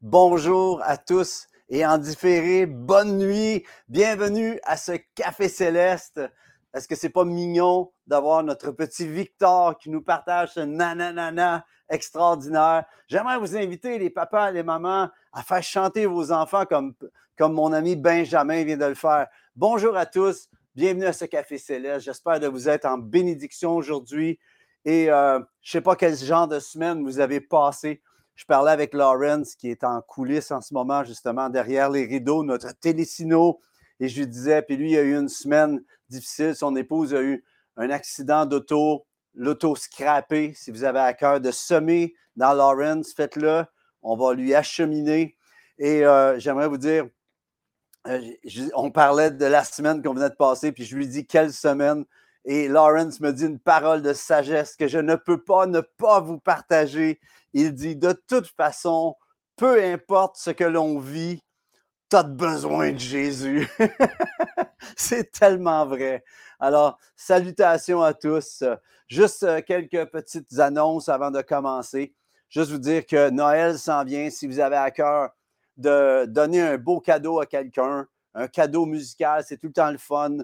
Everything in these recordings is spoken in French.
Bonjour à tous et en différé, bonne nuit. Bienvenue à ce Café Céleste. Est-ce que c'est pas mignon d'avoir notre petit Victor qui nous partage ce nananana extraordinaire? J'aimerais vous inviter, les papas les mamans, à faire chanter vos enfants comme, mon ami Benjamin vient de le faire. Bonjour à tous. Bienvenue à ce Café Céleste. J'espère de vous être en bénédiction aujourd'hui. Et euh, je ne sais pas quel genre de semaine vous avez passé. Je parlais avec Lawrence, qui est en coulisses en ce moment, justement, derrière les rideaux, notre télésino. Et je lui disais, puis lui, il a eu une semaine difficile. Son épouse a eu un accident d'auto, l'auto scrappé. Si vous avez à cœur de semer dans Lawrence, faites-le. On va lui acheminer. Et euh, j'aimerais vous dire, euh, on parlait de la semaine qu'on venait de passer, puis je lui dis quelle semaine? Et Lawrence me dit une parole de sagesse que je ne peux pas ne pas vous partager. Il dit, de toute façon, peu importe ce que l'on vit, tu as besoin de Jésus. C'est tellement vrai. Alors, salutations à tous. Juste euh, quelques petites annonces avant de commencer. Juste vous dire que Noël s'en vient. Si vous avez à cœur de donner un beau cadeau à quelqu'un, un cadeau musical, c'est tout le temps le fun.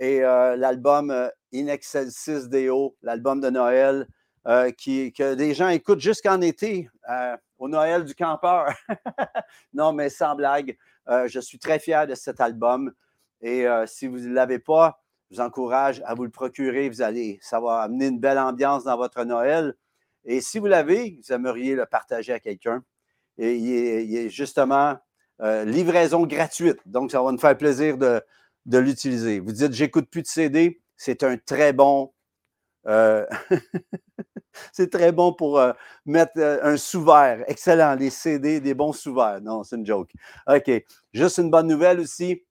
Et euh, l'album euh, In Excelsis Deo, l'album de Noël, euh, qui, que des gens écoutent jusqu'en été, au Noël du campeur. non, mais sans blague, je suis très fier de cet album. Et si vous ne l'avez pas, je vous encourage à vous le procurer. Vous allez, ça va amener une belle ambiance dans votre Noël. Et si vous l'avez, vous aimeriez le partager à quelqu'un. Et il est, justement livraison gratuite. Donc, ça va nous faire plaisir de, de l'utiliser. Vous dites, j'écoute plus de CD, c'est un très bon. Euh, c'est très bon pour euh, mettre euh, un sous-verre. Excellent, les CD, des bons sous-verres. Non, c'est une joke. OK. Juste une bonne nouvelle aussi.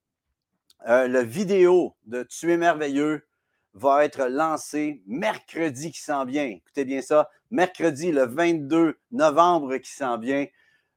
le vidéo de Tu es merveilleux va être lancé mercredi qui s'en vient. Écoutez bien ça. Mercredi, le 22 novembre qui s'en vient.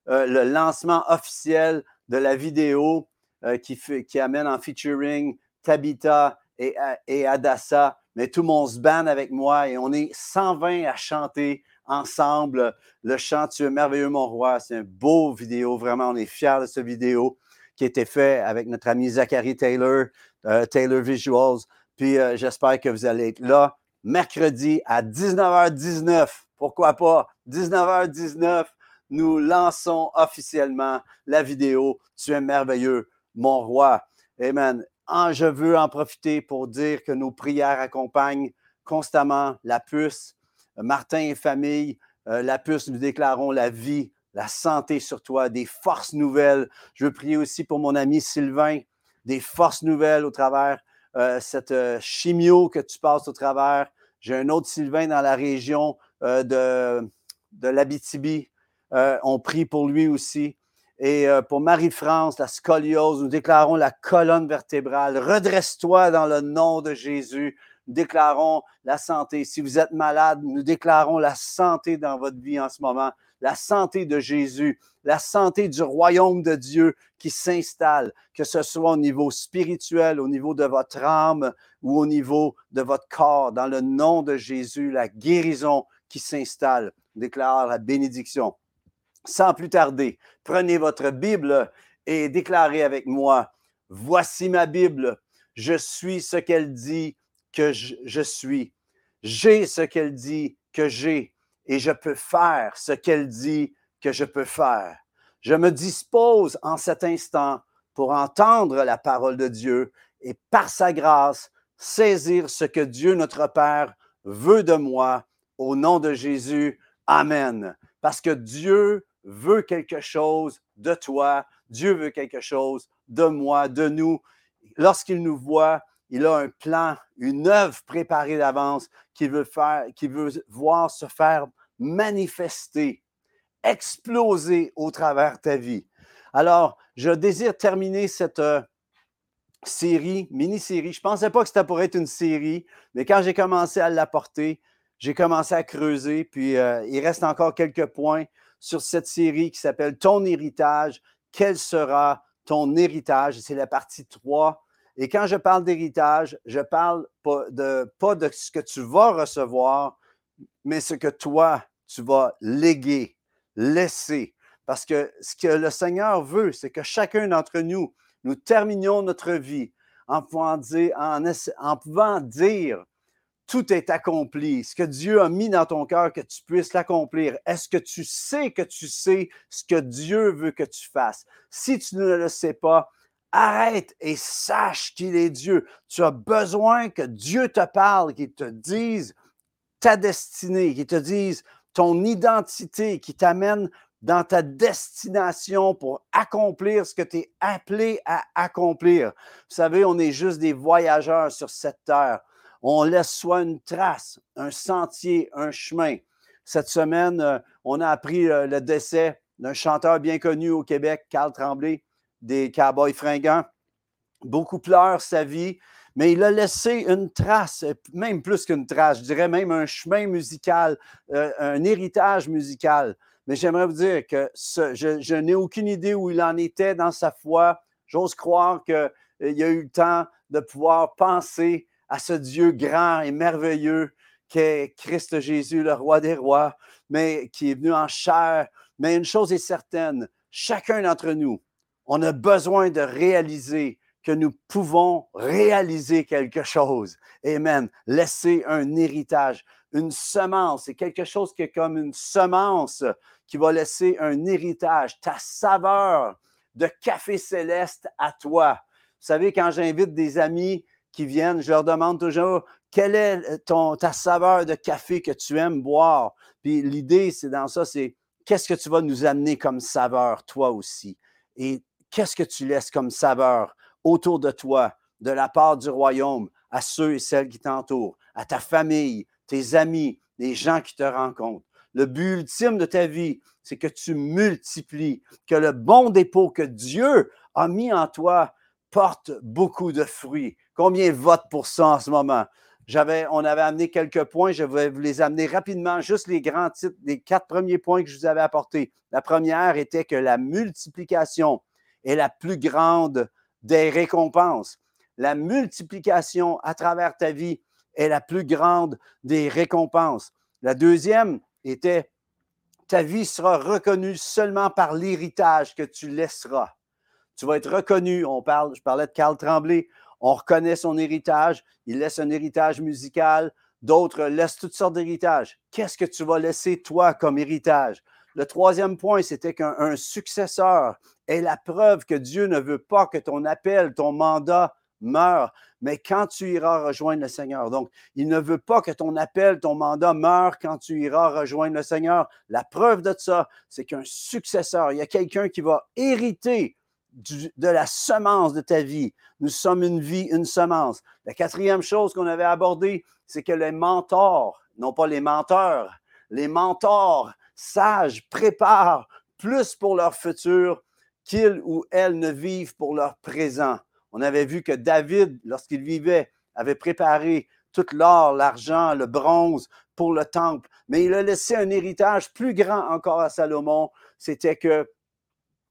le lancement officiel de la vidéo euh, qui, qui, amène en featuring Tabitha et, et Adassa. Mais tout mon band avec moi et on est 120 à chanter ensemble le chant Tu es merveilleux, mon roi. C'est un beau vidéo, vraiment. On est fiers de ce vidéo qui a été fait avec notre ami Zachary Taylor, euh, Taylor Visuals. Puis euh, j'espère que vous allez être là mercredi à 19h19. Pourquoi pas? 19h19, nous lançons officiellement la vidéo Tu es merveilleux, mon roi. Amen. Je veux en profiter pour dire que nos prières accompagnent constamment la puce. Martin et famille, euh, la puce, nous déclarons la vie, la santé sur toi, des forces nouvelles. Je veux prier aussi pour mon ami Sylvain, des forces nouvelles au travers euh, cette euh, chimio que tu passes au travers. J'ai un autre Sylvain dans la région de, de l'Abitibi. on prie pour lui aussi. Et euh, pour Marie-France, la scoliose, nous déclarons la colonne vertébrale. Redresse-toi dans le nom de Jésus. Nous déclarons la santé. Si vous êtes malade, nous déclarons la santé dans votre vie en ce moment. La santé de Jésus, la santé du royaume de Dieu qui s'installe, que ce soit au niveau spirituel, au niveau de votre âme ou au niveau de votre corps. Dans le nom de Jésus, la guérison qui s'installe. Déclare la bénédiction sans plus tarder, prenez votre Bible et déclarez avec moi, voici ma Bible, je suis ce qu'elle dit que je, suis, j'ai ce qu'elle dit que j'ai, et je peux faire ce qu'elle dit que je peux faire. Je me dispose en cet instant pour entendre la parole de Dieu et par sa grâce saisir ce que Dieu notre Père veut de moi. Au nom de Jésus, Amen. Parce que Dieu veut quelque chose de toi, Dieu veut quelque chose de moi, de nous. Lorsqu'il nous voit, il a un plan, une œuvre préparée d'avance qu'il veut voir se faire manifester, exploser au travers ta vie. Alors, je désire terminer cette euh, série, mini-série. Je ne pensais pas que c'était pour être une série, mais quand j'ai commencé à l'apporter, j'ai commencé à creuser, puis euh, il reste encore quelques points sur cette série qui s'appelle Ton héritage. Quel sera ton héritage? C'est la partie 3. Et quand je parle d'héritage, je parle pas de, pas ce que tu vas recevoir, mais ce que toi, tu vas léguer, laisser. Parce que ce que le Seigneur veut, c'est que chacun d'entre nous, nous terminions notre vie en, pouvant dire tout est accompli. Ce que Dieu a mis dans ton cœur, que tu puisses l'accomplir. Est-ce que tu sais que tu sais ce que Dieu veut que tu fasses? Si tu ne le sais pas, arrête et sache qu'il est Dieu. Tu as besoin que Dieu te parle, qu'il te dise ta destinée, qu'il te dise ton identité, qui t'amène dans ta destination pour accomplir ce que tu es appelé à accomplir. Vous savez, on est juste des voyageurs sur cette terre. On laisse soit une trace, un sentier, un chemin. Cette semaine, euh, on a appris euh, le décès d'un chanteur bien connu au Québec, Carl Tremblay, des Cowboys fringants. Beaucoup pleurent sa vie, mais il a laissé une trace, même plus qu'une trace, je dirais même un chemin musical, euh, un héritage musical. Mais j'aimerais vous dire que je, n'ai aucune idée où il en était dans sa foi. J'ose croire qu'il euh, a eu le temps de pouvoir penser à ce Dieu grand et merveilleux qu'est Christ Jésus, le roi des rois, mais qui est venu en chair. Mais une chose est certaine, chacun d'entre nous, on a besoin de réaliser que nous pouvons réaliser quelque chose. Amen. Laisser un héritage, une semence. C'est quelque chose qui est comme une semence qui va laisser un héritage, ta saveur de café céleste à toi. Vous savez, quand j'invite des amis qui viennent, je leur demande toujours quelle est ton, ta saveur de café que tu aimes boire? Puis l'idée, c'est dans ça, c'est qu'est-ce que tu vas nous amener comme saveur, toi aussi? Et qu'est-ce que tu laisses comme saveur autour de toi, de la part du royaume, à ceux et celles qui t'entourent, à ta famille, tes amis, les gens qui te rencontrent? Le but ultime de ta vie, c'est que tu multiplies, que le bon dépôt que Dieu a mis en toi porte beaucoup de fruits. Combien vote pour ça en ce moment? On avait amené quelques points, je vais vous les amener rapidement, juste les grands titres, les quatre premiers points que je vous avais apportés. La première était que la multiplication est la plus grande des récompenses. La multiplication à travers ta vie est la plus grande des récompenses. La deuxième, était ta vie sera reconnue seulement par l'héritage que tu laisseras. Tu vas être reconnu. On parle, je parlais de Carl Tremblay. On reconnaît son héritage. Il laisse un héritage musical. D'autres laissent toutes sortes d'héritages. Qu'est-ce que tu vas laisser, toi, comme héritage? Le troisième point, c'était qu'un successeur est la preuve que Dieu ne veut pas que ton appel, ton mandat meure mais quand tu iras rejoindre le Seigneur. Donc, il ne veut pas que ton appel, ton mandat meure quand tu iras rejoindre le Seigneur. La preuve de ça, c'est qu'un successeur, il y a quelqu'un qui va hériter de la semence de ta vie. Nous sommes une vie, une semence. La quatrième chose qu'on avait abordée, c'est que les mentors, non pas les menteurs, les mentors sages préparent plus pour leur futur qu'ils ou elles ne vivent pour leur présent. On avait vu que David, lorsqu'il vivait, avait préparé tout l'or, l'argent, le bronze pour le temple, mais il a laissé un héritage plus grand encore à Salomon, c'était que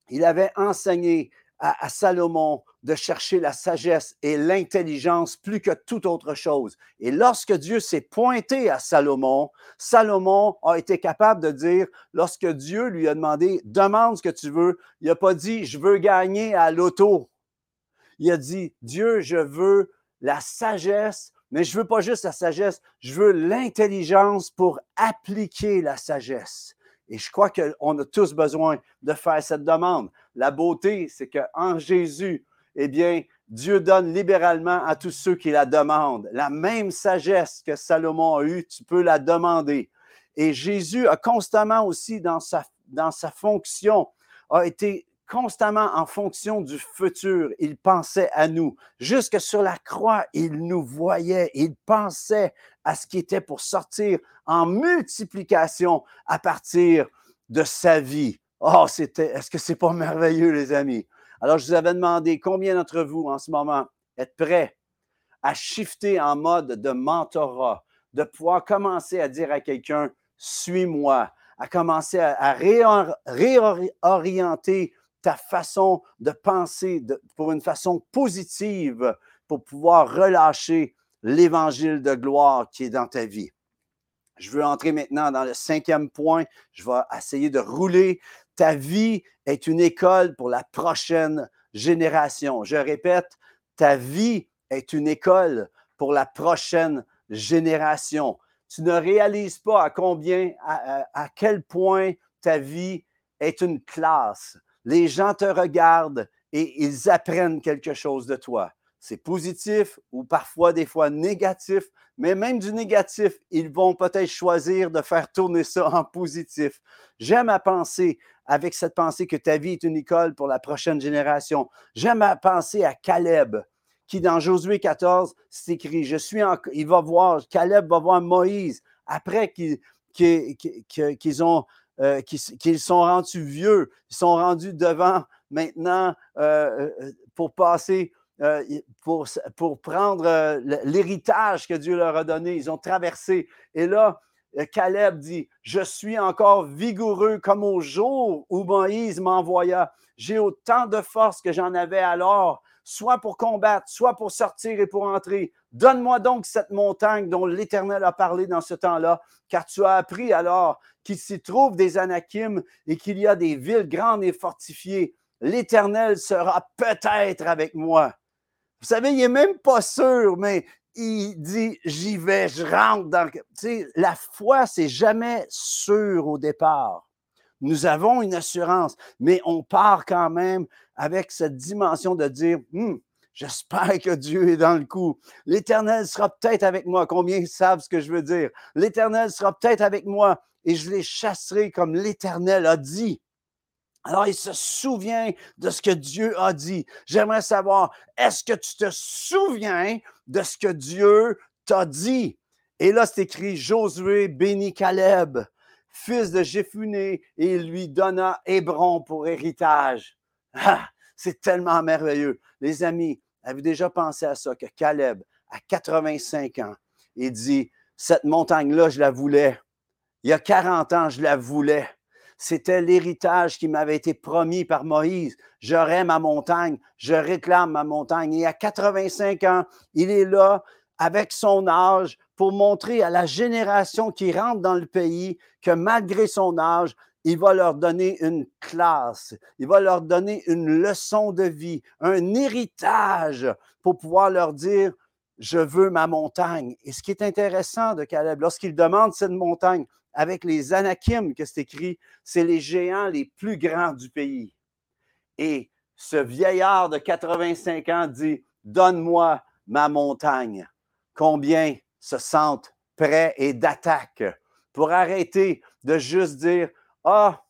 il avait enseigné à, Salomon de chercher la sagesse et l'intelligence plus que toute autre chose. Et lorsque Dieu s'est pointé à Salomon, Salomon a été capable de dire, lorsque Dieu lui a demandé, demande ce que tu veux, il n'a pas dit, je veux gagner à l'auto. Il a dit, Dieu, je veux la sagesse, mais je veux pas juste la sagesse, je veux l'intelligence pour appliquer la sagesse. Et je crois qu'on a tous besoin de faire cette demande. La beauté, c'est qu'en Jésus, eh bien, Dieu donne libéralement à tous ceux qui la demandent. La même sagesse que Salomon a eue, tu peux la demander. Et Jésus a constamment aussi dans sa, fonction, a été constamment en fonction du futur. Il pensait à nous. Jusque sur la croix, il nous voyait. Il pensait à ce qui était pour sortir en multiplication à partir de sa vie. Oh, c'était, est-ce que c'est pas merveilleux, les amis? Alors, je vous avais demandé combien d'entre vous en ce moment êtes prêts à shifter en mode de mentorat, de pouvoir commencer à dire à quelqu'un, suis-moi, à commencer à, réorienter ta façon de penser pour une façon positive pour pouvoir relâcher l'évangile de gloire qui est dans ta vie. Je veux entrer maintenant dans le cinquième point. Je vais essayer de rouler ta vie est une école pour la prochaine génération. Je répète, ta vie est une école pour la prochaine génération. Tu ne réalises pas à combien, à, quel point ta vie est une classe. Les gens te regardent et ils apprennent quelque chose de toi. C'est positif ou parfois des fois négatif, mais même du négatif, ils vont peut-être choisir de faire tourner ça en positif. J'aime à penser avec cette pensée que ta vie est une école pour la prochaine génération. J'aime à penser à Caleb qui, dans Josué 14, c'est écrit, je suis en, il va voir, Caleb va voir Moïse après euh, qu'ils sont rendus vieux, ils sont rendus devant maintenant euh, euh, pour passer, pour, pour prendre l'héritage que Dieu leur a donné. Ils ont traversé. Et là, Caleb dit, je suis encore vigoureux comme au jour où Moïse m'envoya. J'ai autant de force que j'en avais alors soit pour combattre, soit pour sortir et pour entrer. Donne-moi donc cette montagne dont l'Éternel a parlé dans ce temps-là, car tu as appris alors qu'il s'y trouve des Anakim et qu'il y a des villes grandes et fortifiées. L'Éternel sera peut-être avec moi. Vous savez, il n'est même pas sûr, mais il dit j'y vais, je rentre dans. Tu sais, la foi, c'est jamais sûr au départ. Nous avons une assurance, mais on part quand même avec cette dimension de dire, hum, J'espère que Dieu est dans le coup. L'Éternel sera peut-être avec moi. Combien savent ce que je veux dire? L'Éternel sera peut-être avec moi et je les chasserai comme l'Éternel a dit. Alors, il se souvient de ce que Dieu a dit. J'aimerais savoir, est-ce que tu te souviens de ce que Dieu t'a dit? Et là, c'est écrit, Josué bénit Caleb, fils de Jéphuné, et il lui donna Hébron pour héritage. Ah, c'est tellement merveilleux. Les amis, avez-vous déjà pensé à ça, que Caleb, à 85 ans, il dit, cette montagne-là, je la voulais. Il y a 40 ans, je la voulais. C'était l'héritage qui m'avait été promis par Moïse. J'aurai ma montagne, je réclame ma montagne. Et à 85 ans, il est là avec son âge pour montrer à la génération qui rentre dans le pays que malgré son âge, il va leur donner une classe, il va leur donner une leçon de vie, un héritage pour pouvoir leur dire, je veux ma montagne. Et ce qui est intéressant de Caleb, lorsqu'il demande cette montagne, avec les Anakim que c'est écrit, c'est les géants les plus grands du pays. Et ce vieillard de 85 ans dit, donne-moi ma montagne. Combien se sentent prêts et d'attaque pour arrêter de juste dire, ah,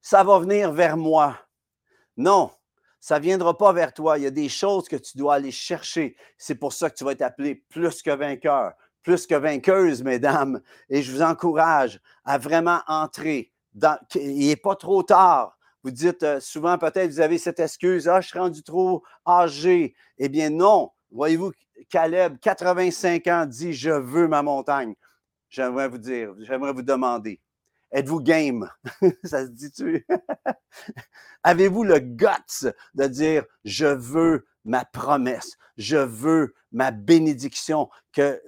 ça va venir vers moi. Non, ça ne viendra pas vers toi. Il y a des choses que tu dois aller chercher. C'est pour ça que tu vas être appelé plus que vainqueur, plus que vainqueuse, mesdames. Et je vous encourage à vraiment entrer. Dans, il n'est pas trop tard. Vous dites euh, souvent, peut-être, vous avez cette excuse, ah, je suis rendu trop âgé. Eh bien, non. Voyez-vous, Caleb, 85 ans, dit, je veux ma montagne. J'aimerais vous dire, j'aimerais vous demander, Êtes-vous game? ça se dit-tu? Avez-vous le guts de dire, je veux ma promesse, je veux ma bénédiction que,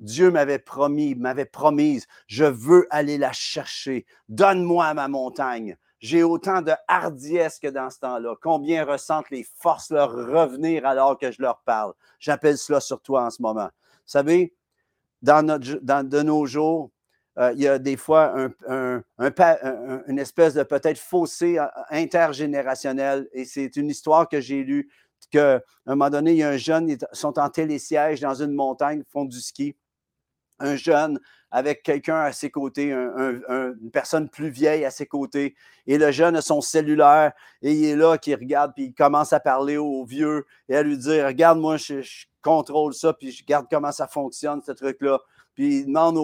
Dieu m'avait promis, m'avait promise. Je veux aller la chercher. Donne-moi ma montagne. J'ai autant de hardiesse que dans ce temps-là. Combien ressentent les forces leur revenir alors que je leur parle? J'appelle cela sur toi en ce moment. Vous savez, dans, notre, dans de nos jours, euh, il y a des fois une espèce de peut-être fossé euh, intergénérationnel. Et c'est une histoire que j'ai lue, qu'à un moment donné, il y a un jeune, ils sont en télésiège dans une montagne, font du ski. Un jeune avec quelqu'un à ses côtés, une personne plus vieille à ses côtés. Et le jeune a son cellulaire et il est là, qui regarde, puis il commence à parler au vieux et à lui dire Regarde, moi, je, contrôle ça, puis je regarde comment ça fonctionne, ce truc-là. Puis il demande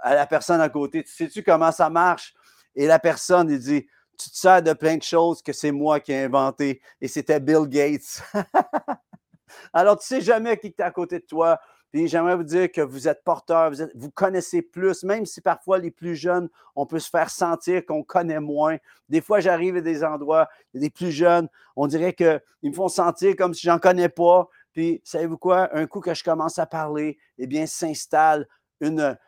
à la personne à côté, tu sais-tu comment ça marche? Et la personne, il dit, tu te sers de plein de choses que c'est moi qui ai inventé. Et c'était Bill Gates. Alors, tu ne sais jamais qui est à côté de toi. Puis j'aimerais vous dire que vous êtes porteur, vous, connaissez plus, même si parfois les plus jeunes, on peut se faire sentir qu'on connaît moins. Des fois, j'arrive à des endroits, il plus jeunes, on dirait qu'ils me font sentir comme si j'en connais pas. Puis, savez-vous quoi? Un coup que je commence à parler, eh bien, s'installe une,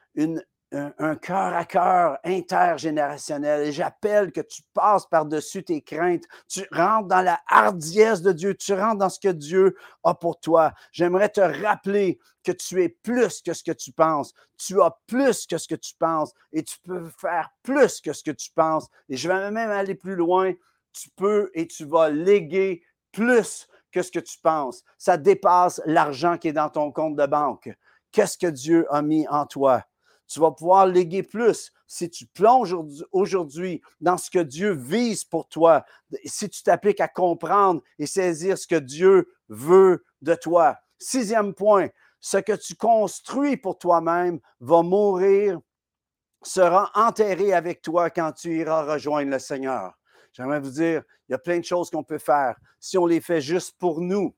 un, cœur à cœur intergénérationnel. Et j'appelle que tu passes par-dessus tes craintes. Tu rentres dans la hardiesse de Dieu. Tu rentres dans ce que Dieu a pour toi. J'aimerais te rappeler que tu es plus que ce que tu penses. Tu as plus que ce que tu penses. Et tu peux faire plus que ce que tu penses. Et je vais même aller plus loin. Tu peux et tu vas léguer plus que ce que tu penses. Ça dépasse l'argent qui est dans ton compte de banque. Qu'est-ce que Dieu a mis en toi? Tu vas pouvoir léguer plus si tu plonges aujourd'hui dans ce que Dieu vise pour toi, si tu t'appliques à comprendre et saisir ce que Dieu veut de toi. Sixième point, ce que tu construis pour toi-même va mourir, sera enterré avec toi quand tu iras rejoindre le Seigneur. J'aimerais vous dire, il y a plein de choses qu'on peut faire. Si on les fait juste pour nous,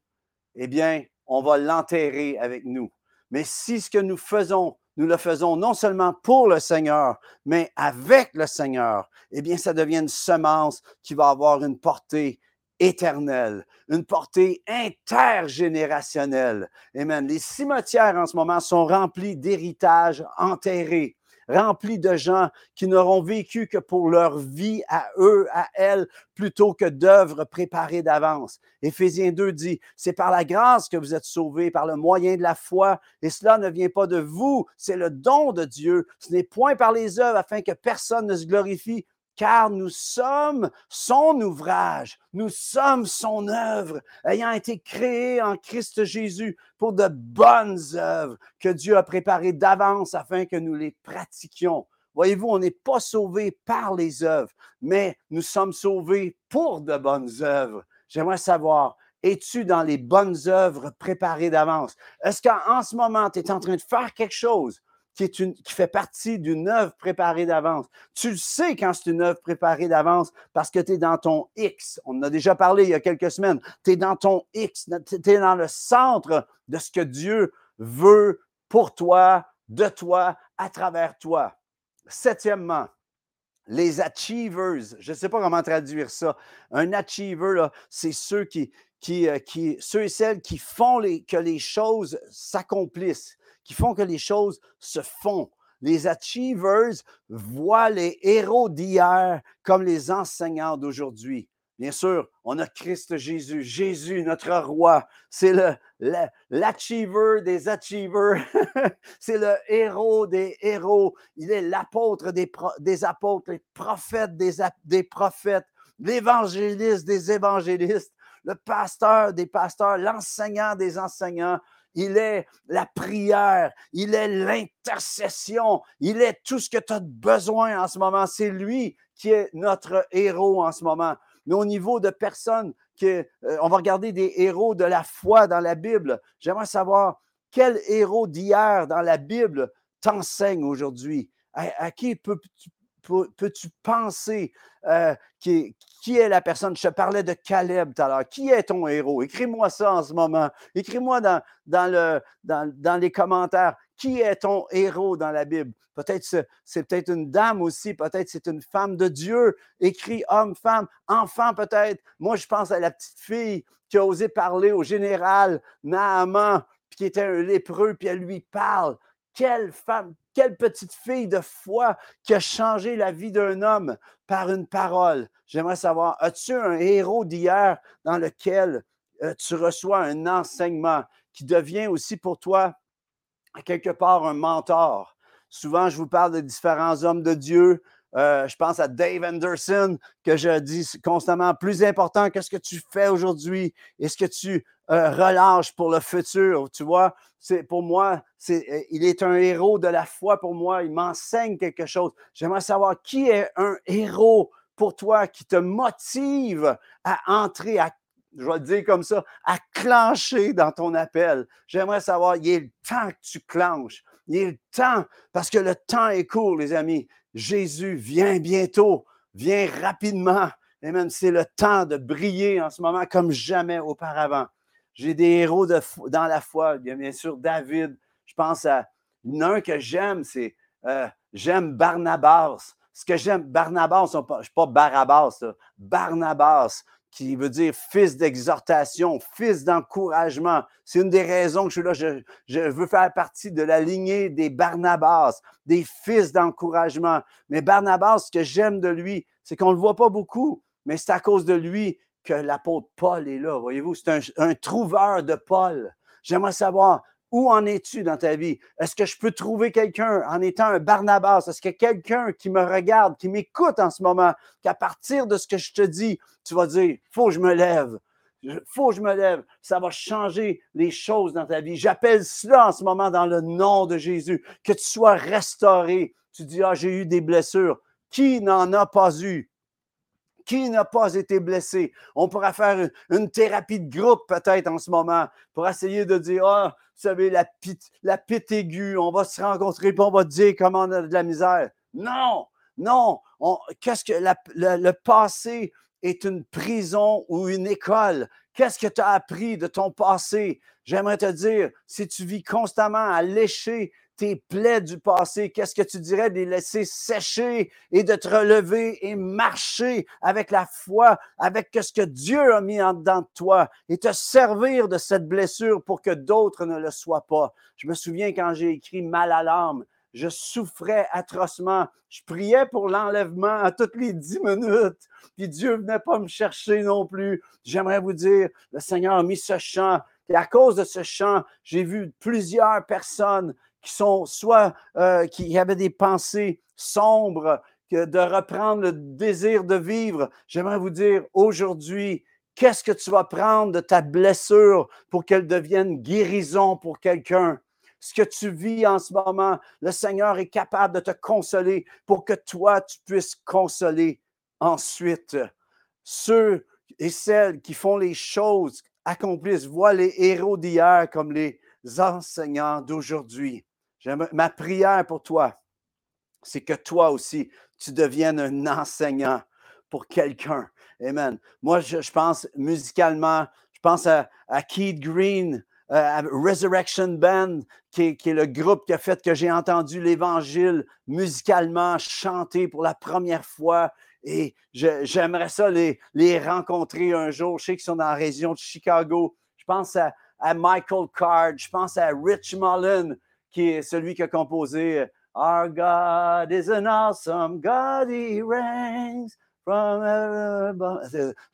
eh bien, on va l'enterrer avec nous. Mais si ce que nous faisons nous le faisons non seulement pour le Seigneur, mais avec le Seigneur, eh bien, ça devient une semence qui va avoir une portée éternelle, une portée intergénérationnelle. Amen. Les cimetières en ce moment sont remplis d'héritages enterrés rempli de gens qui n'auront vécu que pour leur vie à eux, à elles, plutôt que d'œuvres préparées d'avance. Éphésiens 2 dit, c'est par la grâce que vous êtes sauvés, par le moyen de la foi, et cela ne vient pas de vous, c'est le don de Dieu. Ce n'est point par les œuvres afin que personne ne se glorifie, car nous sommes son ouvrage, nous sommes son œuvre, ayant été créés en Christ Jésus pour de bonnes œuvres que Dieu a préparées d'avance afin que nous les pratiquions. Voyez-vous, on n'est pas sauvés par les œuvres, mais nous sommes sauvés pour de bonnes œuvres. J'aimerais savoir, es-tu dans les bonnes œuvres préparées d'avance? Est-ce qu'en ce moment, tu es en train de faire quelque chose qui, fait partie d'une œuvre préparée d'avance. Tu le sais quand c'est une œuvre préparée d'avance parce que tu es dans ton X. On en a déjà parlé il y a quelques semaines. Tu es dans ton X. Tu es dans le centre de ce que Dieu veut pour toi, de toi, à travers toi. Septièmement, les achievers. Je ne sais pas comment traduire ça. Un achiever, c'est ceux euh, qui, ceux et celles qui font que les choses s'accomplissent qui font que les choses se font. Les achievers voient les héros d'hier comme les enseignants d'aujourd'hui. Bien sûr, on a Christ Jésus, Jésus, notre roi. C'est l'achiever des achievers. C'est le héros des héros. Il est l'apôtre des, des, apôtres, le prophète des, des prophètes, l'évangéliste des évangélistes, le pasteur des pasteurs, l'enseignant des enseignants, il est la prière, il est l'intercession, il est tout ce que tu as besoin en ce moment. C'est lui qui est notre héros en ce moment. Mais au niveau de personnes, que, euh, on va regarder des héros de la foi dans la Bible. J'aimerais savoir quel héros d'hier dans la Bible t'enseigne aujourd'hui? À, qui peux-tu peux-tu penser euh, qui, est la personne? Je parlais de Caleb tout à l'heure. Qui est ton héros? Écris-moi ça en ce moment. Écris-moi dans, dans, le, dans, les commentaires. Qui est ton héros dans la Bible? Peut-être c'est peut-être une dame aussi, peut-être c'est une femme de Dieu. Écrit homme, femme, enfant peut-être. Moi, je pense à la petite fille qui a osé parler au général Naaman, qui était un lépreux, puis elle lui parle. Quelle femme, quelle petite fille de foi qui a changé la vie d'un homme par une parole. J'aimerais savoir, as-tu un héros d'hier dans lequel euh, tu reçois un enseignement qui devient aussi pour toi, quelque part, un mentor? Souvent, je vous parle de différents hommes de Dieu, euh, je pense à Dave Anderson, que je dis constamment, plus important que ce que tu fais aujourd'hui et ce que tu relâches pour le futur. Tu vois, c'est pour moi, c'est, euh, il est un héros de la foi pour moi. Il m'enseigne quelque chose. J'aimerais savoir qui est un héros pour toi qui te motive à entrer, à je vais le dire comme ça, à clencher dans ton appel. J'aimerais savoir, il est le temps que tu clenches. Il est le temps, parce que le temps est court, les amis. Jésus vient bientôt, vient rapidement. Et même c'est le temps de briller en ce moment comme jamais auparavant. J'ai des héros dans la foi. Il y a bien sûr David. Je pense à un que j'aime, c'est euh, j'aime Barnabas. Ce que j'aime, Barnabas, je ne suis pas Barabbas, Barnabas, qui veut dire fils d'exhortation, fils d'encouragement. C'est une des raisons que je suis là. Je, veux faire partie de la lignée des Barnabas, des fils d'encouragement. Mais Barnabas, ce que j'aime de lui, c'est qu'on ne le voit pas beaucoup, mais c'est à cause de lui que l'apôtre Paul est là. Voyez-vous, c'est un, trouveur de Paul. J'aimerais savoir, où en es-tu dans ta vie? Est-ce que je peux trouver quelqu'un en étant un Barnabas? Est-ce que quelqu'un qui me regarde, qui m'écoute en ce moment, qu'à partir de ce que je te dis, tu vas dire, faut que je me lève. Faut que je me lève. Ça va changer les choses dans ta vie. J'appelle cela en ce moment dans le nom de Jésus. Que tu sois restauré. Tu dis, ah, j'ai eu des blessures. Qui n'en a pas eu? Qui n'a pas été blessé? On pourra faire une, thérapie de groupe peut-être en ce moment pour essayer de dire, ah, vous savez, la pite, la pite aiguë, on va se rencontrer et on va dire comment on a de la misère. Non, non. Qu'est-ce que le passé est une prison ou une école? Qu'est-ce que tu as appris de ton passé? J'aimerais te dire, si tu vis constamment à lécher tes plaies du passé, qu'est-ce que tu dirais de les laisser sécher et de te relever et marcher avec la foi, avec ce que Dieu a mis en dedans de toi et te servir de cette blessure pour que d'autres ne le soient pas? Je me souviens quand j'ai écrit Mal à l'âme, je souffrais atrocement. Je priais pour l'enlèvement à toutes les dix minutes, puis Dieu venait pas me chercher non plus. J'aimerais vous dire, le Seigneur a mis ce chant et à cause de ce chant, j'ai vu plusieurs personnes qui sont soit euh, qui avaient des pensées sombres, que de reprendre le désir de vivre. J'aimerais vous dire aujourd'hui, qu'est-ce que tu vas prendre de ta blessure pour qu'elle devienne guérison pour quelqu'un? Ce que tu vis en ce moment, le Seigneur est capable de te consoler pour que toi, tu puisses consoler ensuite. Ceux et celles qui font les choses accomplissent, voient les héros d'hier comme les enseignants d'aujourd'hui. Ma prière pour toi, c'est que toi aussi, tu deviennes un enseignant pour quelqu'un. Amen. Moi, je, pense musicalement, je pense à, Keith Green, euh, à Resurrection Band, qui est, le groupe qui a fait que j'ai entendu l'Évangile musicalement chanter pour la première fois. Et j'aimerais ça les, rencontrer un jour. Je sais qu'ils sont dans la région de Chicago. Je pense à, à Michael Card, je pense à Rich Mullen, qui est celui qui a composé euh, Our God is an awesome God, he reigns from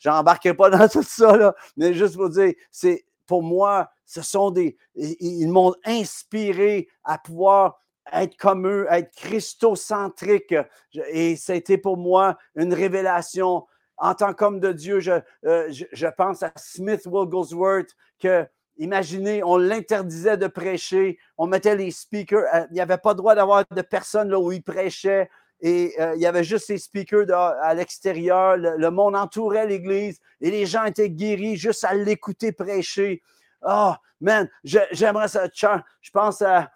J'embarquerai pas dans tout ça, là, mais juste pour dire, c'est pour moi, ce sont des. Ils m'ont inspiré à pouvoir être comme eux, être christocentrique. Et ça a été pour moi une révélation. En tant qu'homme de Dieu, je, euh, je, je pense à Smith Wigglesworth que Imaginez, on l'interdisait de prêcher, on mettait les speakers, euh, il n'y avait pas droit d'avoir de personnes là où il prêchait, et euh, il y avait juste les speakers à l'extérieur, le, monde entourait l'église, et les gens étaient guéris juste à l'écouter prêcher. Oh, man, j'aimerais ça. Je pense à,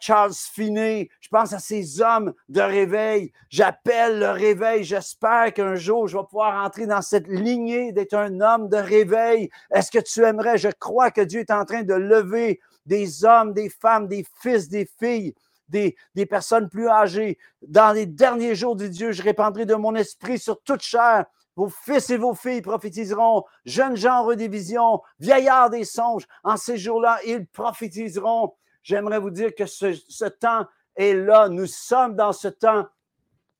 Charles Finney, je pense à ces hommes de réveil. J'appelle le réveil. J'espère qu'un jour, je vais pouvoir entrer dans cette lignée d'être un homme de réveil. Est-ce que tu aimerais? Je crois que Dieu est en train de lever des hommes, des femmes, des fils, des filles, des, des personnes plus âgées. Dans les derniers jours de Dieu, je répandrai de mon esprit sur toute chair. Vos fils et vos filles prophétiseront, jeunes gens auront des visions, vieillards des songes. En ces jours-là, ils prophétiseront j'aimerais vous dire que ce, temps est là. Nous sommes dans ce temps.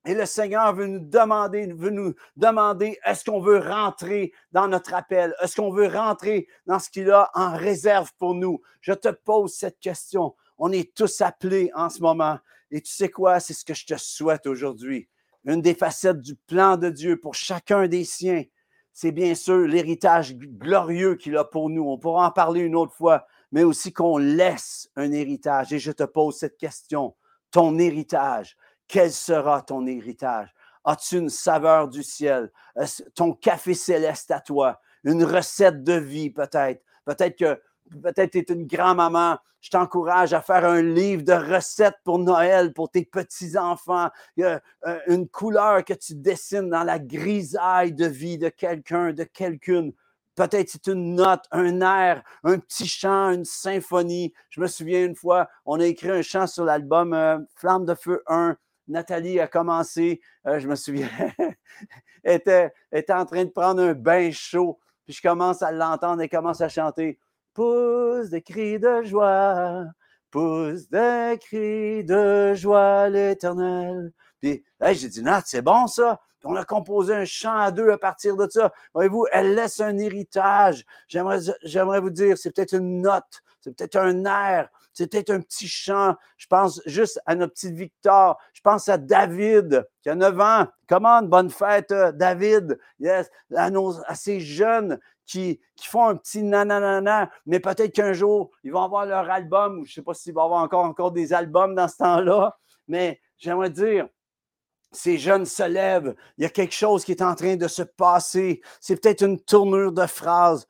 Et le Seigneur veut nous demander, veut nous demander, est-ce qu'on veut rentrer dans notre appel? Est-ce qu'on veut rentrer dans ce qu'il a en réserve pour nous? Je te pose cette question. On est tous appelés en ce moment. Et tu sais quoi? C'est ce que je te souhaite aujourd'hui. Une des facettes du plan de Dieu pour chacun des siens, c'est bien sûr l'héritage glorieux qu'il a pour nous. On pourra en parler une autre fois mais aussi qu'on laisse un héritage. Et je te pose cette question. Ton héritage, quel sera ton héritage? As-tu une saveur du ciel? Ton café céleste à toi? Une recette de vie peut-être? Peut-être que peut-être tu es une grand-maman. Je t'encourage à faire un livre de recettes pour Noël, pour tes petits-enfants. Euh, une couleur que tu dessines dans la grisaille de vie de quelqu'un, de quelqu'une. Peut-être c'est une note, un air, un petit chant, une symphonie. Je me souviens une fois, on a écrit un chant sur l'album euh, Flamme de feu 1 Nathalie a commencé, euh, je me souviens, était, était en train de prendre un bain chaud. Puis je commence à l'entendre et commence à chanter Pousse des cris de joie, pousse des cris de joie l'éternel. Puis j'ai dit, Nat, c'est bon ça. On a composé un chant à deux à partir de ça. Voyez-vous, elle laisse un héritage. J'aimerais vous dire, c'est peut-être une note, c'est peut-être un air, c'est peut-être un petit chant. Je pense juste à notre petite Victor. Je pense à David, qui a 9 ans. Comment bonne fête, euh, David. Yes. À, ces jeunes qui, qui, font un petit nananana, mais peut-être qu'un jour, ils vont avoir leur album, ou je ne sais pas s'il va y avoir encore, encore des albums dans ce temps-là, mais j'aimerais dire, ces jeunes se lèvent, il y a quelque chose qui est en train de se passer. C'est peut-être une tournure de phrase.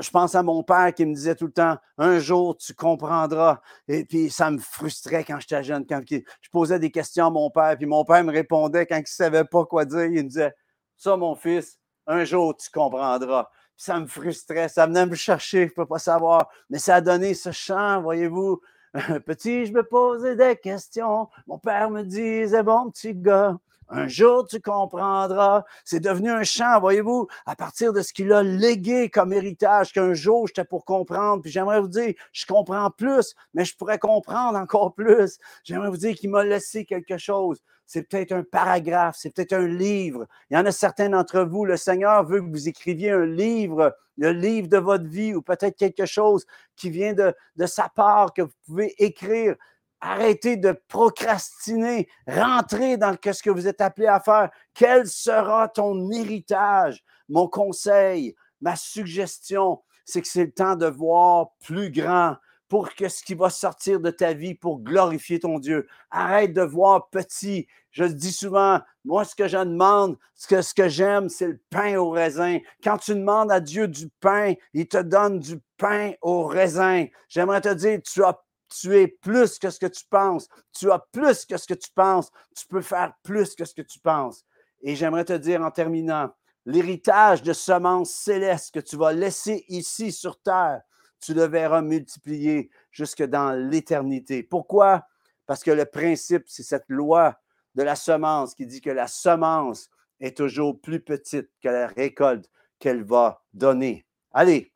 Je pense à mon père qui me disait tout le temps, un jour tu comprendras. Et puis ça me frustrait quand j'étais jeune, quand je posais des questions à mon père, puis mon père me répondait quand il ne savait pas quoi dire, il me disait, ça mon fils, un jour tu comprendras. ça me frustrait, ça venait me chercher, je ne peux pas savoir. Mais ça a donné ce chant, voyez-vous, Petit, je me posais des questions. Mon père me disait, bon petit gars, un jour tu comprendras. C'est devenu un chant, voyez-vous, à partir de ce qu'il a légué comme héritage, qu'un jour j'étais pour comprendre. Puis j'aimerais vous dire, je comprends plus, mais je pourrais comprendre encore plus. J'aimerais vous dire qu'il m'a laissé quelque chose c'est peut-être un paragraphe, c'est peut-être un livre. Il y en a certains d'entre vous, le Seigneur veut que vous écriviez un livre, le livre de votre vie, ou peut-être quelque chose qui vient de, de sa part que vous pouvez écrire. Arrêtez de procrastiner, rentrez dans ce que vous êtes appelé à faire. Quel sera ton héritage? Mon conseil, ma suggestion, c'est que c'est le temps de voir plus grand, pour que ce qui va sortir de ta vie pour glorifier ton Dieu. Arrête de voir petit. Je dis souvent, moi, ce que je demande, ce que, ce que j'aime, c'est le pain au raisin. Quand tu demandes à Dieu du pain, il te donne du pain au raisin. J'aimerais te dire, tu as tu es plus que ce que tu penses. Tu as plus que ce que tu penses. Tu peux faire plus que ce que tu penses. Et j'aimerais te dire en terminant, l'héritage de semences célestes que tu vas laisser ici sur terre, tu le verras multiplier jusque dans l'éternité. Pourquoi? Parce que le principe, c'est cette loi de la semence qui dit que la semence est toujours plus petite que la récolte qu'elle va donner. Allez,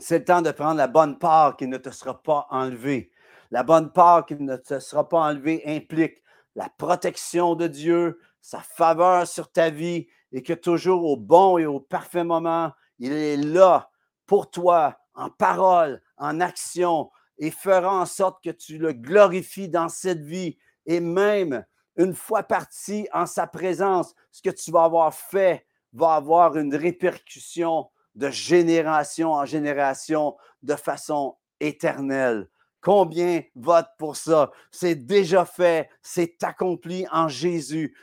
c'est le temps de prendre la bonne part qui ne te sera pas enlevée. La bonne part qui ne te sera pas enlevée implique la protection de Dieu, sa faveur sur ta vie et que toujours au bon et au parfait moment, il est là pour toi en parole, en action, et fera en sorte que tu le glorifies dans cette vie. Et même une fois parti en sa présence, ce que tu vas avoir fait va avoir une répercussion de génération en génération de façon éternelle. Combien vote pour ça? C'est déjà fait, c'est accompli en Jésus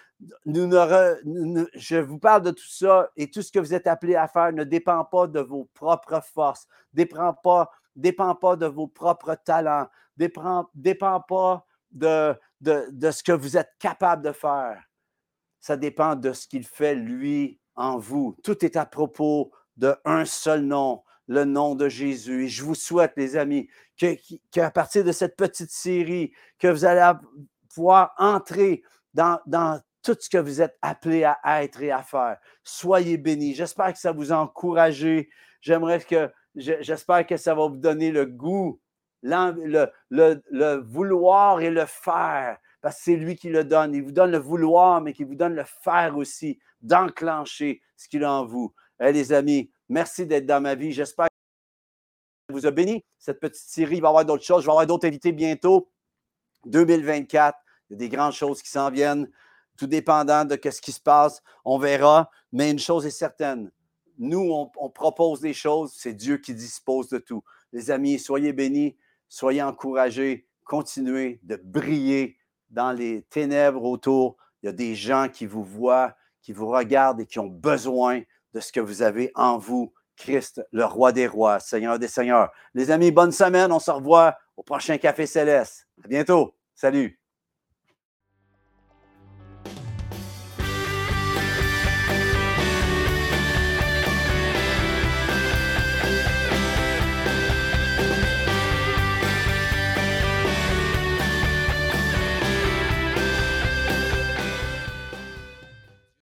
je vous parle de tout ça et tout ce que vous êtes appelé à faire ne dépend pas de vos propres forces, ne dépend pas, dépend pas de vos propres talents, ne dépend, dépend pas de, de, de ce que vous êtes capable de faire. Ça dépend de ce qu'il fait, lui, en vous. Tout est à propos d'un seul nom, le nom de Jésus. Et je vous souhaite, les amis, qu'à partir de cette petite série, que vous allez pouvoir entrer dans, tout ce que vous êtes appelé à être et à faire. Soyez bénis. J'espère que ça vous a encouragé. J'aimerais que, j'espère que ça va vous donner le goût, le, vouloir et le faire, parce que c'est lui qui le donne. Il vous donne le vouloir, mais qui vous donne le faire aussi, d'enclencher ce qu'il a en vous. les amis, merci d'être dans ma vie. J'espère que vous a béni. Cette petite série il va y avoir d'autres choses. Je vais avoir d'autres invités bientôt. 2024, il y a des grandes choses qui s'en viennent tout dépendant de ce qui se passe, on verra. Mais une chose est certaine, nous, on, propose des choses, c'est Dieu qui dispose de tout. Les amis, soyez bénis, soyez encouragés, continuez de briller dans les ténèbres autour. Il y a des gens qui vous voient, qui vous regardent et qui ont besoin de ce que vous avez en vous. Christ, le roi des rois, Seigneur des seigneurs. Les amis, bonne semaine. On se revoit au prochain Café Céleste. À bientôt. Salut.